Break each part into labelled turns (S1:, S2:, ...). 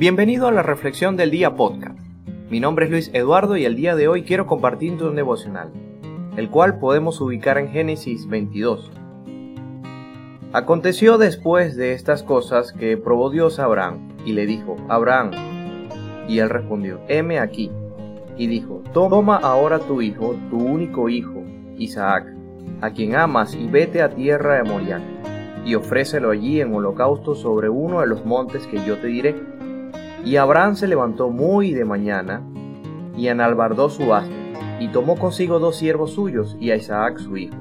S1: Bienvenido a la Reflexión del Día Podcast. Mi nombre es Luis Eduardo y el día de hoy quiero compartirte un devocional, el cual podemos ubicar en Génesis 22. Aconteció después de estas cosas que probó Dios a Abraham y le dijo, Abraham, y él respondió, heme aquí. Y dijo, toma ahora tu hijo, tu único hijo, Isaac, a quien amas, y vete a tierra de Moriah y ofrécelo allí en holocausto sobre uno de los montes que yo te diré. Y Abraham se levantó muy de mañana y enalbardó su asno, y tomó consigo dos siervos suyos y a Isaac su hijo,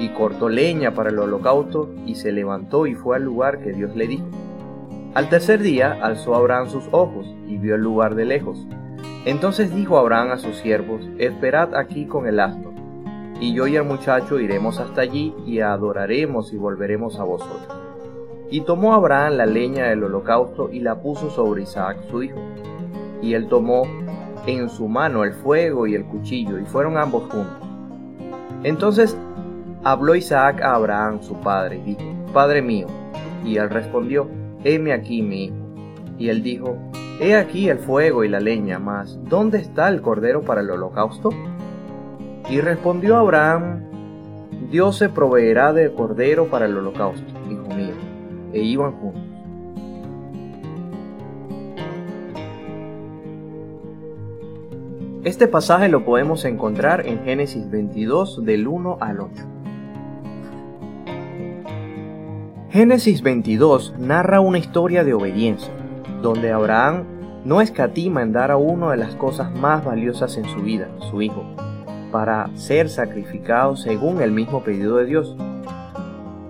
S1: y cortó leña para el holocausto, y se levantó y fue al lugar que Dios le dijo. Al tercer día alzó Abraham sus ojos y vio el lugar de lejos. Entonces dijo Abraham a sus siervos, Esperad aquí con el asno y yo y el muchacho iremos hasta allí y adoraremos y volveremos a vosotros. Y tomó Abraham la leña del holocausto y la puso sobre Isaac su hijo. Y él tomó en su mano el fuego y el cuchillo, y fueron ambos juntos. Entonces habló Isaac a Abraham su padre, y dijo, Padre mío. Y él respondió, Heme aquí mi hijo. Y él dijo, He aquí el fuego y la leña, mas ¿dónde está el cordero para el holocausto? Y respondió Abraham, Dios se proveerá de cordero para el holocausto. E iban juntos. Este pasaje lo podemos encontrar en Génesis 22 del 1 al 8. Génesis 22 narra una historia de obediencia, donde Abraham no escatima en dar a uno de las cosas más valiosas en su vida, su hijo, para ser sacrificado según el mismo pedido de Dios.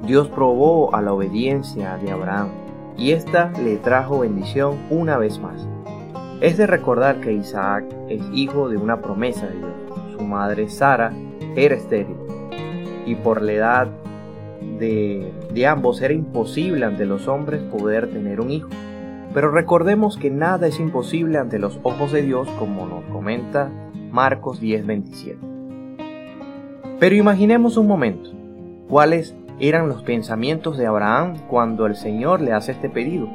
S1: Dios probó a la obediencia de Abraham y ésta le trajo bendición una vez más. Es de recordar que Isaac es hijo de una promesa de Dios. Su madre Sara era estéril y por la edad de, de ambos era imposible ante los hombres poder tener un hijo. Pero recordemos que nada es imposible ante los ojos de Dios como nos comenta Marcos 10:27. Pero imaginemos un momento, ¿cuáles eran los pensamientos de Abraham cuando el Señor le hace este pedido?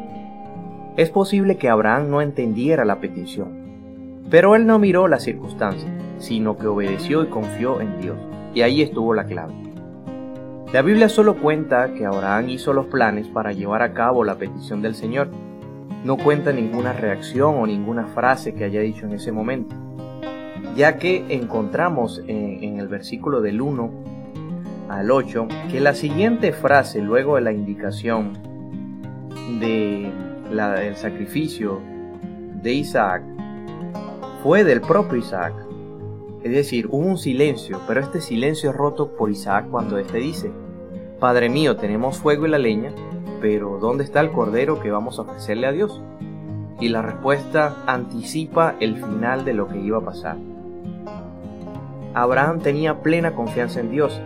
S1: Es posible que Abraham no entendiera la petición, pero él no miró las circunstancias, sino que obedeció y confió en Dios. Y ahí estuvo la clave. La Biblia solo cuenta que Abraham hizo los planes para llevar a cabo la petición del Señor. No cuenta ninguna reacción o ninguna frase que haya dicho en ese momento ya que encontramos en, el versículo del 1 al 8 que la siguiente frase luego de la indicación de del sacrificio de Isaac fue del propio Isaac. Es decir, hubo un silencio, pero este silencio es roto por Isaac cuando éste dice, Padre mío, tenemos fuego y la leña, pero ¿dónde está el cordero que vamos a ofrecerle a Dios? Y la respuesta anticipa el final de lo que iba a pasar. Abraham tenía plena confianza en Dios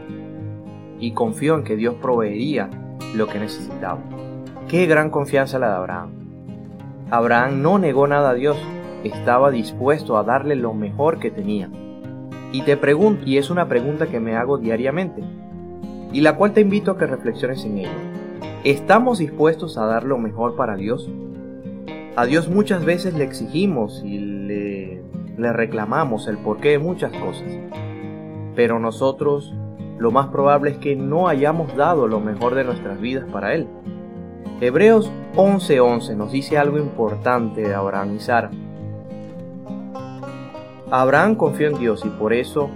S1: y confió en que Dios proveería lo que necesitaba. Qué gran confianza la de Abraham. Abraham no negó nada a Dios, estaba dispuesto a darle lo mejor que tenía. Y te pregunto, y es una pregunta que me hago diariamente, y la cual te invito a que reflexiones en ella. ¿Estamos dispuestos a dar lo mejor para Dios? A Dios muchas veces le exigimos y le le reclamamos el porqué de muchas cosas. Pero nosotros lo más probable es que no hayamos dado lo mejor de nuestras vidas para Él. Hebreos 11:11 nos dice algo importante de Abraham y Sara. Abraham confió en Dios y por eso,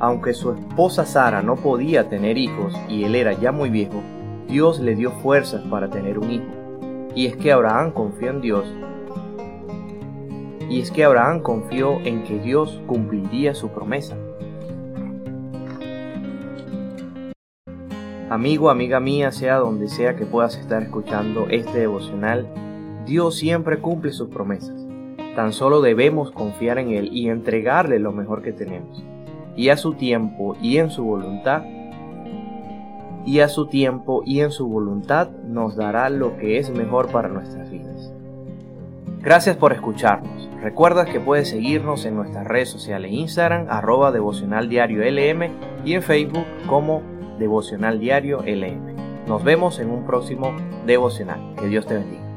S1: aunque su esposa Sara no podía tener hijos y él era ya muy viejo, Dios le dio fuerzas para tener un hijo. Y es que Abraham confió en Dios y es que Abraham confió en que Dios cumpliría su promesa. Amigo, amiga mía, sea donde sea que puedas estar escuchando este devocional, Dios siempre cumple sus promesas. Tan solo debemos confiar en Él y entregarle lo mejor que tenemos. Y a su tiempo y en su voluntad, y a su tiempo y en su voluntad nos dará lo que es mejor para nuestras vidas. Gracias por escucharnos. Recuerda que puedes seguirnos en nuestras redes sociales Instagram, arroba devocional LM y en Facebook como devocional diario LM. Nos vemos en un próximo devocional. Que Dios te bendiga.